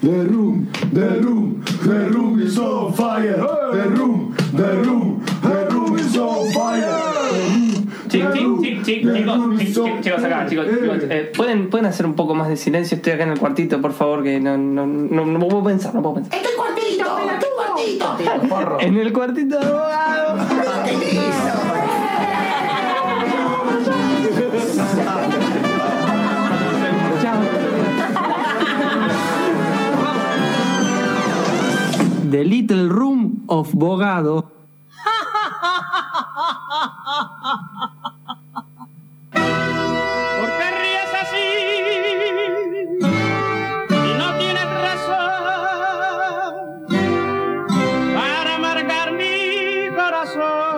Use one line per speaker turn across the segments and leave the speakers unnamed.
The room, the room, the room is on fire. The room, the room, the room is on fire.
Chic, chic, chic, chic, chicos, chic, chic, chicos acá, chicos, chicos, eh, ¿pueden, pueden hacer un poco más de silencio, estoy acá en el cuartito, por favor, que no, no, no, no puedo pensar, no puedo pensar.
¡Este cuartito! ¡Tu cuartito!
En el cuartito The Little Room of Bogado.
¿Por ríes así? No tienes razón para amargar mi corazón.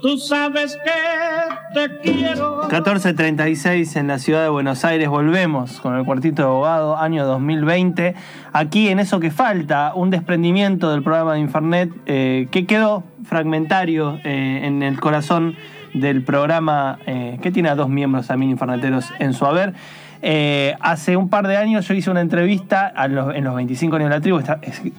Tú sabes que te quiero.
14.36 en la ciudad de Buenos Aires, volvemos con el cuartito de abogado, año 2020. Aquí en eso que falta, un desprendimiento del programa de Infernet eh, que quedó fragmentario eh, en el corazón del programa eh, que tiene a dos miembros también inferneteros en su haber. Eh, hace un par de años yo hice una entrevista en los 25 años de la tribu,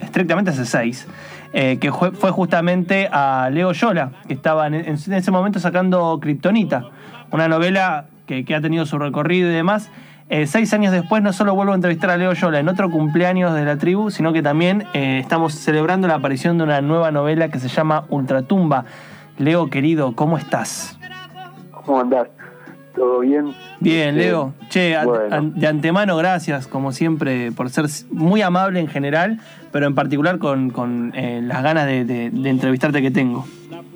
estrictamente hace seis, eh, que fue, fue justamente a Leo Yola, que estaba en, ese momento sacando Kryptonita, una novela que, que ha tenido su recorrido y demás. Eh, seis años después no solo vuelvo a entrevistar a Leo Yola en otro cumpleaños de la tribu, sino que también eh, estamos celebrando la aparición de una nueva novela que se llama Ultratumba. Leo, querido, ¿cómo estás?
¿Cómo andás? ¿Todo bien?
Bien,
Este,
Leo. Che, an-
bueno.
an- de antemano, gracias, como siempre, por ser muy amable en general, pero en particular con, con, eh, las ganas de, de- de entrevistarte que tengo.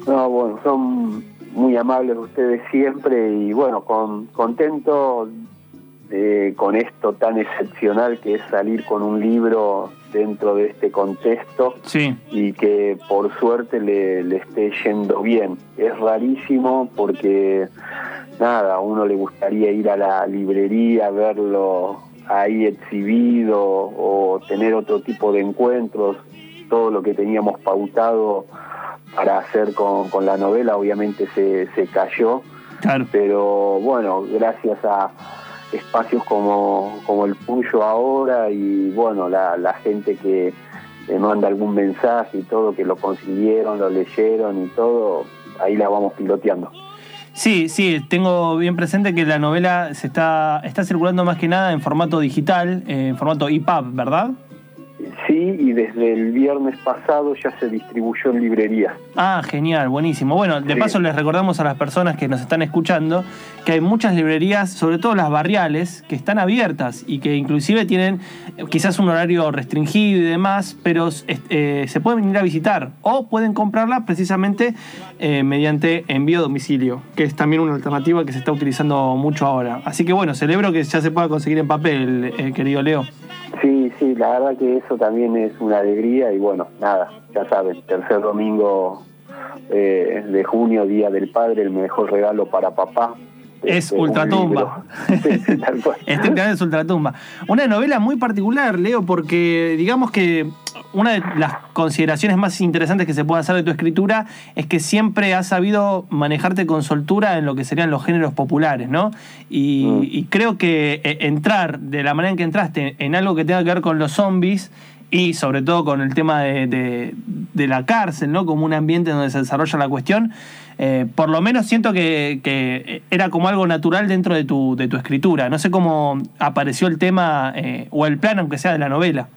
No, bueno, son muy amables ustedes siempre y bueno, con, contento de- con esto tan excepcional que es salir con un libro dentro de este contexto
Sí,
y que por suerte le, le esté yendo bien. Es rarísimo porque nada, a uno le gustaría ir a la librería, verlo ahí exhibido o tener otro tipo de encuentros, todo lo que teníamos pautado para hacer con, con la novela obviamente se, se cayó,
claro.
pero bueno, gracias a espacios como, como el tuyo ahora y bueno, la, la gente que le manda algún mensaje y todo, que lo consiguieron, lo leyeron y todo, ahí la vamos piloteando.
Sí, sí, tengo bien presente que la novela se está, está circulando más que nada en formato digital, en formato EPUB, ¿verdad?
Sí, y desde el viernes pasado ya se distribuyó en librerías.
Ah, genial, buenísimo. Bueno, de
Sí.
paso les recordamos a las personas que nos están escuchando que hay muchas librerías, sobre todo las barriales, que están abiertas y que inclusive tienen eh, quizás un horario restringido y demás, pero eh, se pueden venir a visitar o pueden comprarla precisamente eh, mediante envío a domicilio, que es también una alternativa que se está utilizando mucho ahora. Así que bueno, celebro que ya se pueda conseguir en papel, eh, querido Leo.
Sí, sí, la verdad que eso también es una alegría y bueno, nada, ya saben, tercer domingo eh, de junio, Día del Padre, el mejor regalo para papá.
Es
Este,
Ultratumba. Estrictamente es Ultratumba. Una novela muy particular, Leo, porque digamos que una de las consideraciones más interesantes que se puede hacer de tu escritura es que siempre has sabido manejarte con soltura en lo que serían los géneros populares, ¿no? Y,
Mm.
y creo que eh, entrar de la manera en que entraste en algo que tenga que ver con los zombies y sobre todo con el tema de, de- la cárcel, ¿no? Como un ambiente donde se desarrolla la cuestión, eh, por lo menos siento que, que era como algo natural dentro de tu, de tu escritura. No sé cómo apareció el tema eh, o el plan, aunque sea de la novela.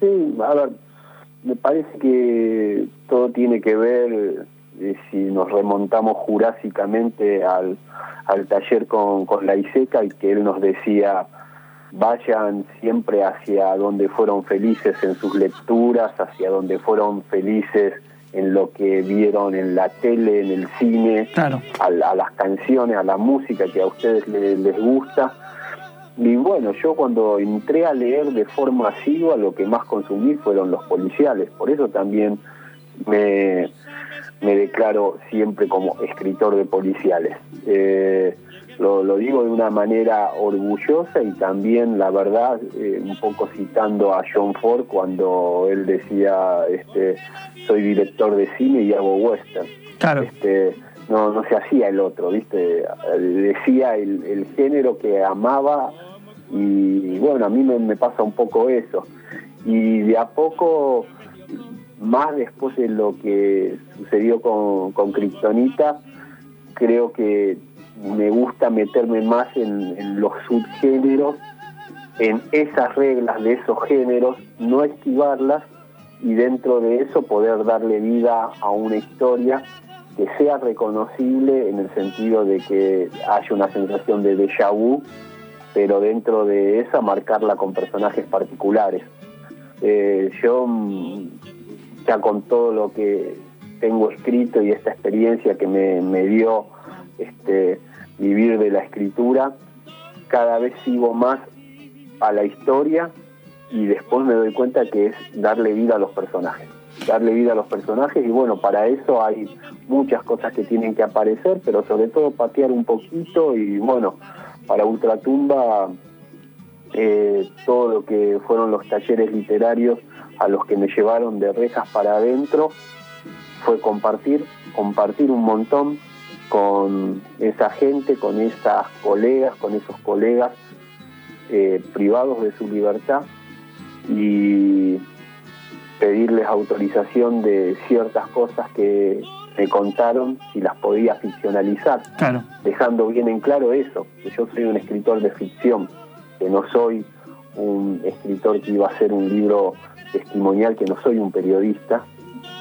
Sí, a ver, me parece que todo tiene que ver, eh, si nos remontamos jurásicamente al, al taller con, con la ISECA y que él nos decía, vayan siempre hacia donde fueron felices en sus lecturas, hacia donde fueron felices en lo que vieron en la tele, en el cine,
Claro.
a, la- a las canciones, a la música que a ustedes le- les gusta. Y bueno, yo cuando entré a leer de forma asidua, lo que más consumí fueron los policiales. Por eso también me, me declaro siempre como escritor de policiales. Eh, lo, lo digo de una manera orgullosa y también, la verdad, eh, un poco citando a John Ford cuando él decía, este, soy director de cine y hago western.
Claro.
Este, no, no se hacía el otro, ¿viste? Decía el, el género que amaba Y bueno, a mí me, me pasa un poco eso. Y de a poco, más después de lo que sucedió con, con Kryptonita, creo que me gusta meterme más en, los subgéneros, en esas reglas de esos géneros, no esquivarlas y dentro de eso poder darle vida a una historia que sea reconocible en el sentido de que haya una sensación de déjà vu, pero dentro de esa marcarla con personajes particulares. Eh, yo mm, ya con todo lo que tengo escrito y esta experiencia que me, me dio este, vivir de la escritura, cada vez sigo más a la historia y después me doy cuenta que es darle vida a los personajes. Darle vida a los personajes y bueno, para eso hay muchas cosas que tienen que aparecer, pero sobre todo patear un poquito y bueno, para Ultratumba eh, todo lo que fueron los talleres literarios a los que me llevaron de rejas para adentro fue compartir, compartir un montón con esa gente, con esas colegas, con esos colegas eh, privados de su libertad y pedirles autorización de ciertas cosas que me contaron si las podía ficcionalizar,
Claro.
dejando bien en claro eso, que yo soy un escritor de ficción, que no soy un escritor que iba a hacer un libro testimonial, que no soy un periodista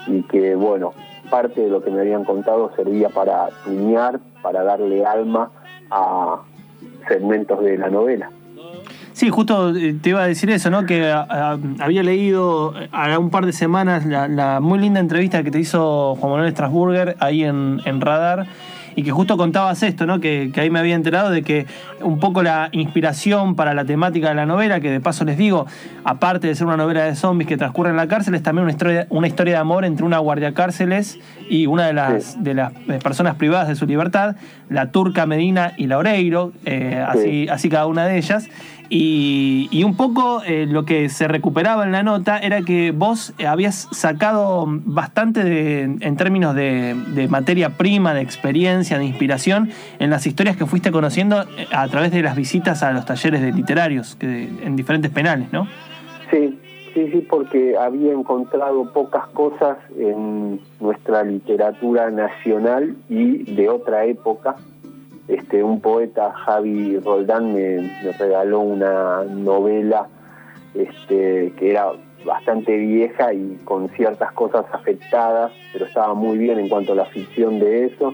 y que bueno, parte de lo que me habían contado servía para tuñar, para darle alma a segmentos de la novela.
Sí, justo eh, te iba a decir eso, ¿no? Que había leído eh, a un par de semanas la, la muy linda entrevista que te hizo Juan Manuel Strasburger ahí en Radar y que justo contabas esto, ¿no? Que, que ahí me había enterado de que un poco la inspiración para la temática de la novela, que de paso les digo, aparte de ser una novela de zombies que transcurre en la cárcel, es también una historia, una historia de amor entre una guardia cárceles y una de las,
Sí.
de las eh, personas privadas de su libertad, la turca Medina y la Oreiro, eh, así, así cada una de ellas. Y, y un poco eh, lo que se recuperaba en la nota era que vos habías sacado bastante de- en términos de, de materia prima, de experiencia, de inspiración en las historias que fuiste conociendo eh, a través de las visitas a los talleres de literarios que, en diferentes penales, ¿no?
Sí, sí, sí, porque había encontrado pocas cosas en nuestra literatura nacional y de otra época. Este, un poeta, Javi Roldán, me, me regaló una novela este, que era bastante vieja y con ciertas cosas afectadas, pero estaba muy bien en cuanto a la ficción de eso.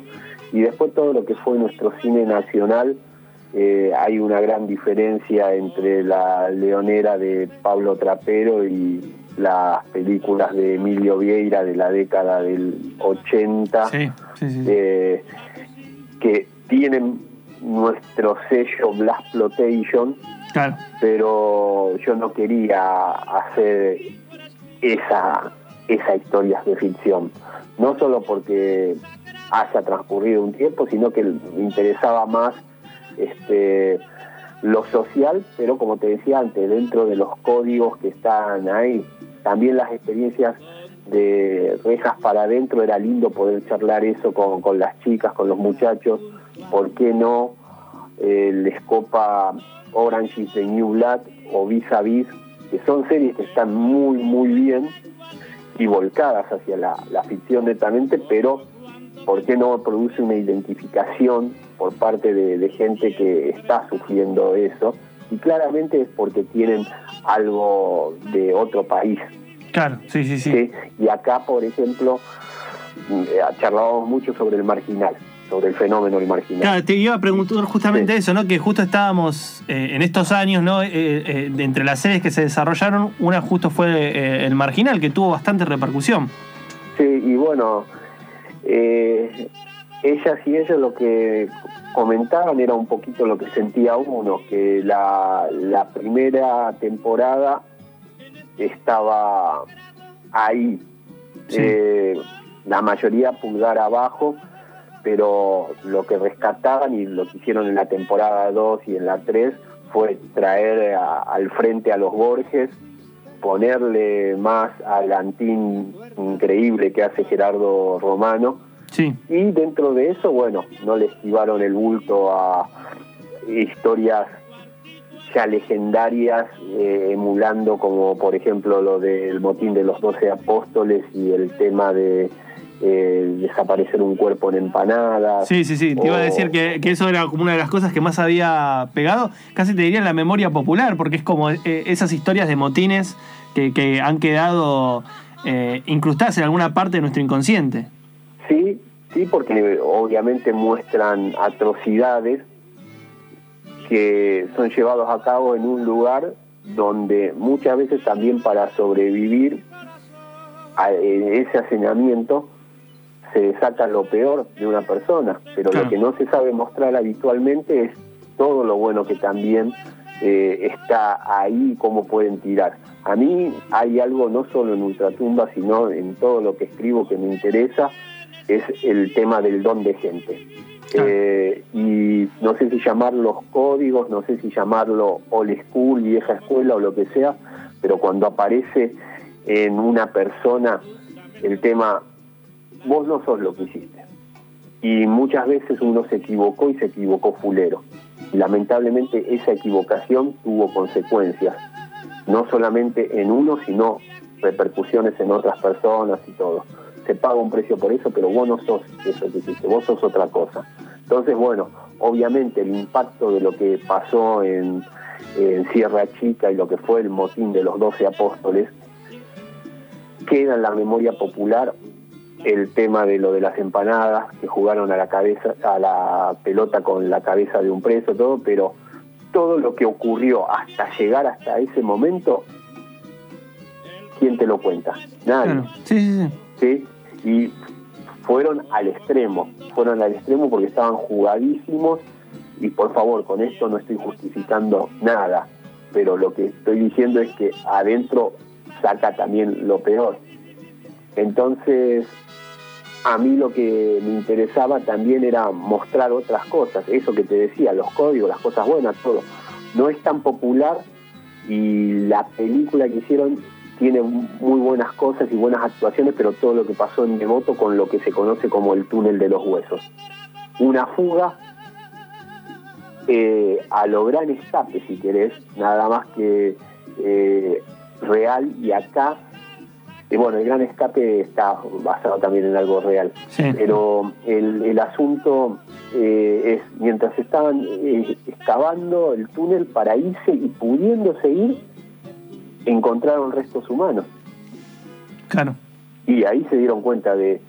Y después todo lo que fue nuestro cine nacional, eh, hay una gran diferencia entre la leonera de Pablo Trapero y las películas de Emilio Vieira de la década del 80,
Sí, sí, sí.
eh, que tienen nuestro sello Blast Plotation,
Claro.
pero yo no quería hacer esa, esa historia de ficción. No solo porque haya transcurrido un tiempo, sino que me interesaba más este, lo social, pero como te decía antes, dentro de los códigos que están ahí, también las experiencias de rejas para adentro, era lindo poder charlar eso con, con las chicas, con los muchachos, ¿por qué no eh, les copa Orange is the New Black o Vis a Vis, que son series que están muy, muy bien y volcadas hacia la, la ficción netamente, pero ¿por qué no produce una identificación por parte de, de gente que está sufriendo eso? Y claramente es porque tienen algo de otro país.
Claro, sí, sí, sí.
¿sí? Y acá, por ejemplo, eh, charlábamos mucho sobre el marginal, sobre el fenómeno del marginal.
Claro, te iba a preguntar justamente
Sí.
eso, ¿no? Que justo estábamos eh, en estos años, ¿no? Eh, eh, entre las series que se desarrollaron, una justo fue eh, El Marginal, que tuvo bastante repercusión.
Sí, y bueno, eh, ellas y ellos lo que comentaban era un poquito lo que sentía uno, que la, la primera temporada estaba ahí,
Sí.
La mayoría pulgar abajo, pero lo que rescataban y lo que hicieron en la temporada 2 y en la 3 fue traer a- al frente a los Borges, ponerle más al antín increíble que hace Gerardo Romano,
Sí,
y dentro de eso, bueno, no le esquivaron el bulto a historias ya legendarias, eh, emulando como por ejemplo lo del motín de los doce apóstoles y el tema de eh, desaparecer un cuerpo en empanadas.
Sí, sí, sí. Te iba a decir que, que eso era como una de las cosas que más había pegado. Casi te diría en la memoria popular, porque es como eh, esas historias de motines que, que han quedado eh, incrustadas en alguna parte de nuestro inconsciente.
Sí, sí, porque obviamente muestran atrocidades que son llevados a cabo en un lugar donde muchas veces también para sobrevivir a eh, ese hacinamiento se saca lo peor de una persona, pero
Claro.
lo que no se sabe mostrar habitualmente es todo lo bueno que también eh, está ahí, cómo pueden tirar. A mí hay algo no solo en Ultratumba, sino en todo lo que escribo que me interesa, es el tema del don de gente.
Claro.
Eh, y no sé si llamarlos códigos, no sé si llamarlo old school, vieja escuela o lo que sea, pero cuando aparece en una persona el tema, vos no sos lo que hiciste. Y muchas veces uno se equivocó y se equivocó fulero. Lamentablemente esa equivocación tuvo consecuencias, no solamente en uno, sino repercusiones en otras personas y todo. Se paga un precio por eso, pero vos no sos eso que hiciste, vos sos otra cosa. Entonces, bueno, obviamente el impacto de lo que pasó en, en Sierra Chica y lo que fue el motín de los doce apóstoles, queda en la memoria popular el tema de lo de las empanadas que jugaron a la cabeza a la pelota con la cabeza de un preso todo pero todo lo que ocurrió hasta llegar hasta ese momento quién te lo cuenta nadie
Claro. Sí, sí, sí.
¿sí? Y fueron al extremo, fueron al extremo porque estaban jugadísimos y por favor, con esto no estoy justificando nada, pero lo que estoy diciendo es que adentro saca también lo peor. Entonces, a mí lo que me interesaba también era mostrar otras cosas, eso que te decía, los códigos, las cosas buenas, todo. No es tan popular y la película que hicieron tiene muy buenas cosas y buenas actuaciones, pero todo lo que pasó en Devoto con lo que se conoce como el túnel de los huesos. Una fuga eh, a lo gran escape, si querés, nada más que eh, real y acá, y bueno, el gran escape está basado también en algo real,
Sí.
pero el, el asunto eh, es, mientras estaban eh, excavando el túnel para irse y pudiéndose ir, encontraron restos humanos.
Claro.
Y ahí se dieron cuenta de,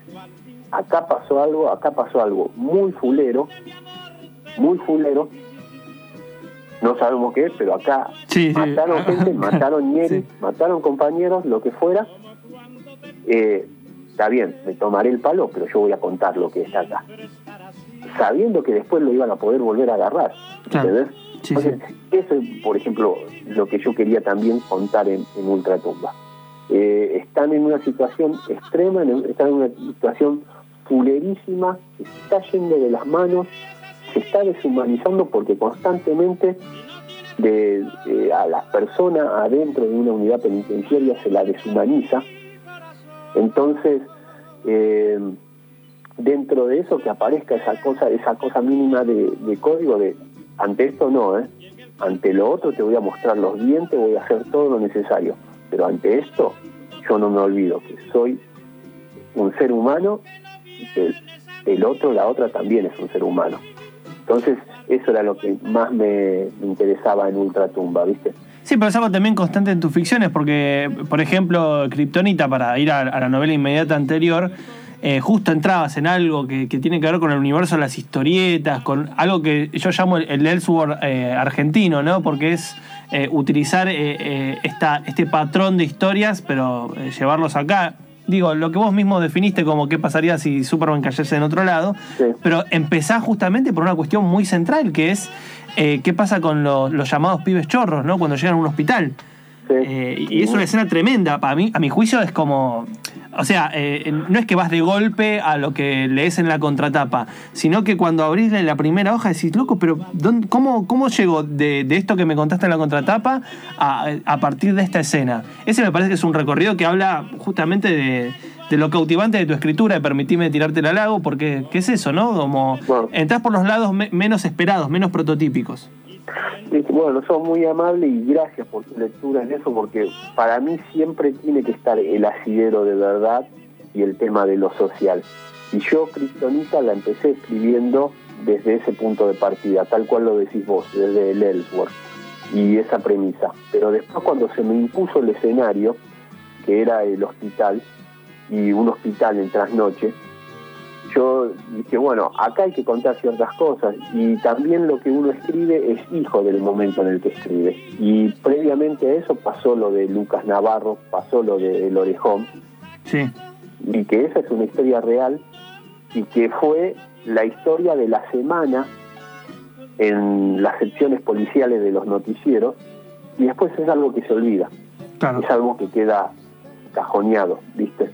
acá pasó algo, acá pasó algo muy fulero, muy fulero, no sabemos qué es, pero acá
Sí, sí.
mataron gente, mataron
Sí.
mataron compañeros, lo que fuera. Eh, está bien, me tomaré el palo, pero yo voy a contar lo que está acá. Sabiendo que después lo iban a poder volver a agarrar.
Claro.
¿entendés?
Sí,
Entonces, eso es, por ejemplo, lo que yo quería también contar en, en Ultratumba. Eh, están en una situación extrema, están en una situación fulerísima, se está yendo de las manos, se está deshumanizando porque constantemente de, eh, a la persona adentro de una unidad penitenciaria se la deshumaniza. Entonces, eh, dentro de eso que aparezca esa cosa, esa cosa mínima de, código de ante esto no, ¿eh? ante lo otro te voy a mostrar los dientes, voy a hacer todo lo necesario, pero ante esto yo no me olvido que soy un ser humano y que el, otro, la otra también es un ser humano. Entonces, eso era lo que más me interesaba en Ultratumba, ¿viste?
Sí, pero es algo también constante en tus ficciones, porque, por ejemplo, Kryptonita, para ir a, a la novela inmediata anterior, eh, justo entrabas en algo que, que tiene que ver con el universo de las historietas, con algo que yo llamo el, el Elseworld eh, argentino, ¿no? Porque es eh, utilizar esta, este patrón de historias, pero llevarlos acá. Digo, lo que vos mismo definiste como qué pasaría si Superman cayese en otro lado,
Sí.
pero empezás justamente por una cuestión muy central, que es eh, qué pasa con los, los llamados pibes chorros, ¿no? Cuando llegan a un hospital.
Sí.
Eh, y es una escena tremenda. Para mí, a mi juicio, es como. O sea, eh, no es que vas de golpe a lo que lees en la contratapa, sino que cuando abrís la primera hoja decís, loco, pero ¿dónde- cómo, ¿cómo llego de, de esto que me contaste en la contratapa a, a partir de esta escena? Ese me parece que es un recorrido que habla justamente de, de lo cautivante de tu escritura, de permitirme tirarte al lago, porque ¿qué es eso, no? Como
Bueno.
entras por los lados me- menos esperados, menos prototípicos.
Y Bueno, sos muy amable y gracias por tu lectura en eso, porque para mí siempre tiene que estar el asidero de verdad y el tema de lo social. Y yo, Cristonita, la empecé escribiendo desde ese punto de partida, tal cual lo decís vos, desde el Ellsworth y esa premisa. Pero después cuando se me impuso el escenario, que era el hospital, y un hospital en trasnoche, yo dije, bueno, acá hay que contar ciertas cosas y también lo que uno escribe es hijo del momento en el que escribe. Y previamente a eso pasó lo de Lucas Navarro, pasó lo de El Orejón,
Sí.
y que esa es una historia real y que fue la historia de la semana en las secciones policiales de los noticieros y después es algo que se olvida,
Claro.
es algo que queda cajoneado, ¿viste?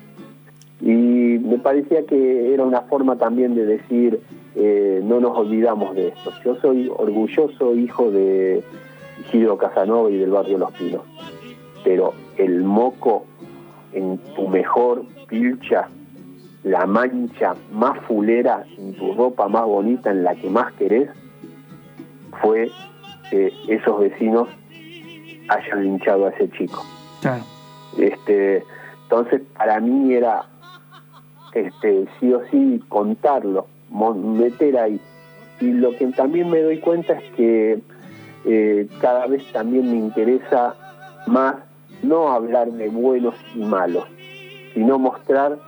Y me parecía que era una forma también de decir, eh, no nos olvidamos de esto. Yo soy orgulloso hijo de Isidro Casanova y del barrio Los Pinos, pero el moco en tu mejor pilcha, la mancha más fulera en tu ropa más bonita, en la que más querés, fue que esos vecinos hayan linchado a ese chico.
Claro.
Este, entonces para mí era este sí o sí contarlo, meter ahí. Y lo que también me doy cuenta es que eh, cada vez también me interesa más no hablar de buenos y malos, sino mostrar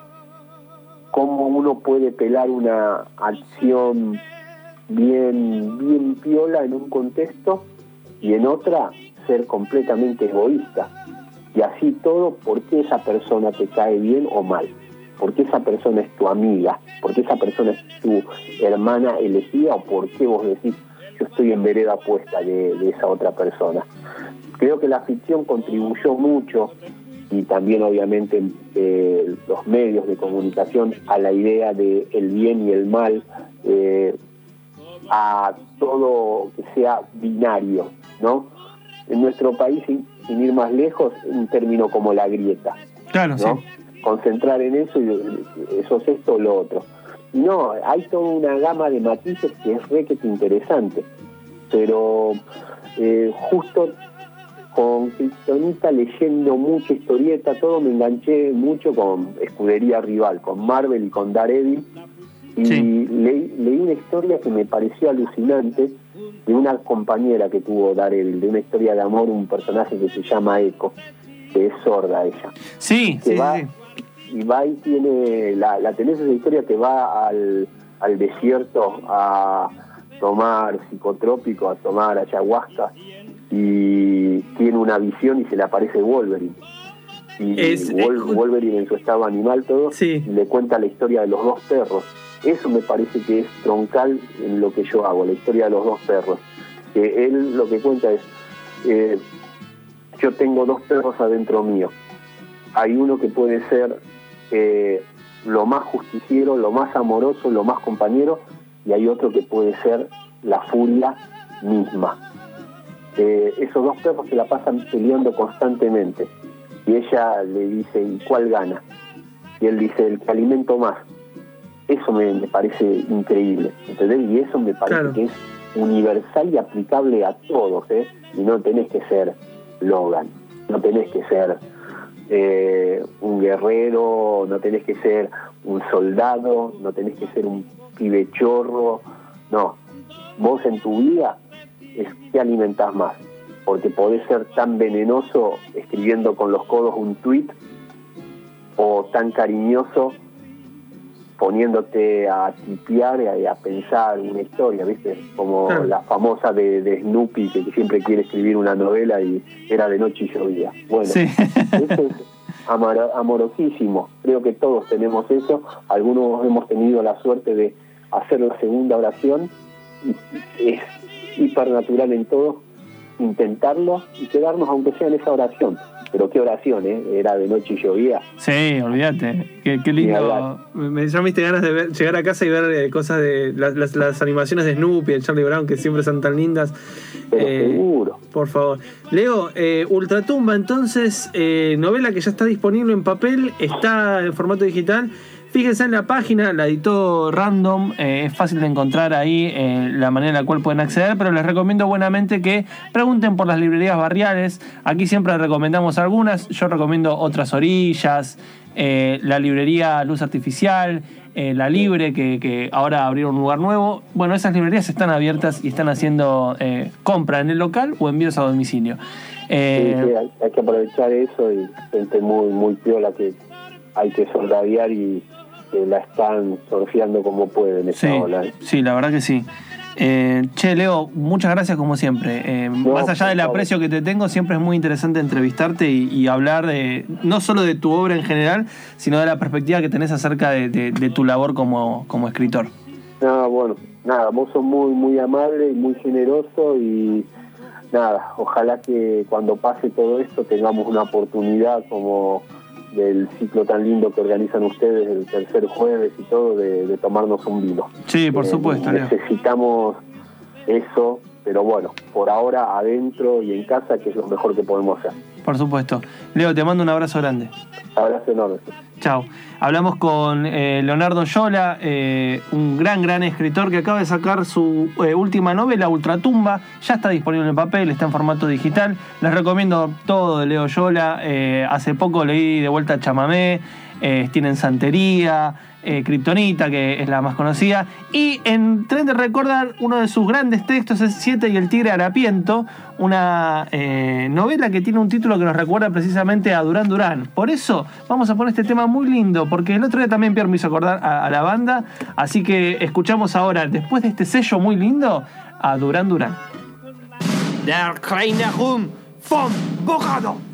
cómo uno puede pelar una acción bien, bien piola en un contexto y en otra ser completamente egoísta. Y así todo, ¿por qué esa persona te cae bien o mal? ¿Por qué esa persona es tu amiga? ¿Por qué esa persona es tu hermana elegida? ¿O por qué vos decís, yo estoy en vereda puesta de, de esa otra persona? Creo que la ficción contribuyó mucho y también obviamente eh, los medios de comunicación a la idea de el bien y el mal, eh, a todo que sea binario, ¿no? En nuestro país, sin, sin ir más lejos, un término como la grieta,
Claro,
¿no?
sí.
Concentrar en eso y eso es esto o lo otro. No, hay toda una gama de matices que es re que interesante, pero eh, justo con Cristonita leyendo mucha historieta, todo me enganché mucho con Escudería Rival, con Marvel y con Daredevil. Y
Sí.
leí, leí una historia que me pareció alucinante de una compañera que tuvo Daredevil, de una historia de amor, un personaje que se llama Echo, que es sorda ella
Sí,
que
sí,
va
sí.
Y va y tiene la, la tenés esa historia que va al, al desierto a tomar psicotrópico, a tomar ayahuasca y tiene una visión y se le aparece Wolverine. Y
Es-
Wol-
eh,
Wolverine en su estado animal todo
Sí.
y le cuenta la historia de los dos perros. Eso me parece que es troncal en lo que yo hago, la historia de los dos perros. Que él lo que cuenta es, eh, yo tengo dos perros adentro mío. Hay uno que puede ser eh, lo más justiciero, lo más amoroso, lo más compañero, y hay otro que puede ser la furia misma. Eh, esos dos perros se la pasan peleando constantemente. Y ella le dice, ¿y cuál gana? Y él dice, el que alimento más. Eso me, me parece increíble, ¿entendés? Y eso me parece
Claro.
que es universal y aplicable a todos, ¿eh? Y no tenés que ser Logan, no tenés que ser eh, un guerrero, no tenés que ser un soldado, no tenés que ser un pibe chorro, no. Vos en tu vida es que alimentás más, porque podés ser tan venenoso escribiendo con los codos un tweet o tan cariñoso poniéndote a tipear y a, pensar una historia, ¿viste? Como
Claro.
la famosa de, de Snoopy que, siempre quiere escribir una novela y era de noche y llovía. Bueno,
Sí.
eso es amar- amorosísimo. Creo que todos tenemos eso. Algunos hemos tenido la suerte de hacer la segunda oración. Y es hipernatural en todo intentarlo y quedarnos aunque sea en esa oración. Pero qué oración, ¿eh? Era de noche y llovía.
Sí, olvídate. Qué, qué lindo. Me, diste ganas de ver- llegar a casa y ver eh, cosas de las, las- las animaciones de Snoopy, de Charlie Brown, que siempre son tan lindas.
Pero
Eh,
seguro.
Por favor. Leo, eh, Ultratumba, entonces, eh, novela que ya está disponible en papel, está en formato digital. Fíjense en la página, la editó Random, eh, es fácil de encontrar ahí eh, la manera en la cual pueden acceder, pero les recomiendo buenamente que pregunten por las librerías barriales. Aquí siempre recomendamos algunas, yo recomiendo Otras Orillas, eh, la librería Luz Artificial, La Libre, que, que ahora abrieron un lugar nuevo. Bueno, esas librerías están abiertas y están haciendo compra en el local o envíos a domicilio.
Sí, sí, hay, hay que aprovechar eso y gente muy muy piola que hay que soldadear y que la están surfeando como pueden esa
Sí,
ola.
sí, la verdad que sí. Eh, che, Leo, muchas gracias como siempre. Eh, más allá del aprecio que te tengo, siempre es muy interesante entrevistarte y, y hablar de no solo de tu obra en general, sino de la perspectiva que tenés acerca de, de- de tu labor como, como escritor.
No, bueno, nada, vos sos muy, muy amable y muy generoso y nada, ojalá que cuando pase todo esto tengamos una oportunidad como del ciclo tan lindo que organizan ustedes el tercer jueves y todo de, de tomarnos un vino.
Sí, por
Eh,
supuesto, Leo.
Necesitamos eso, pero bueno, por ahora adentro y en casa que es lo mejor que podemos hacer.
Por supuesto. Leo, te mando un abrazo grande.
Abrazo enorme.
Chao. Hablamos con eh, Leonardo Yola, eh, un gran, gran escritor que acaba de sacar su eh, última novela, Ultratumba. Ya está disponible en papel, está en formato digital. Les recomiendo todo de Leo Yola. Hace poco leí de vuelta Chamamé, eh, tienen Santería, eh, Kryptonita, que es la más conocida. Y en Tren de Recordar, uno de sus grandes textos es Siete y el Tigre Harapiento, una eh, novela que tiene un título que nos recuerda precisamente a Durán Durán. Por eso vamos a poner este tema muy lindo, porque el otro día también Pierre me hizo acordar a, la banda. Así que escuchamos ahora, después de este sello muy lindo, a Durán Durán.
Der kleine Rum vom.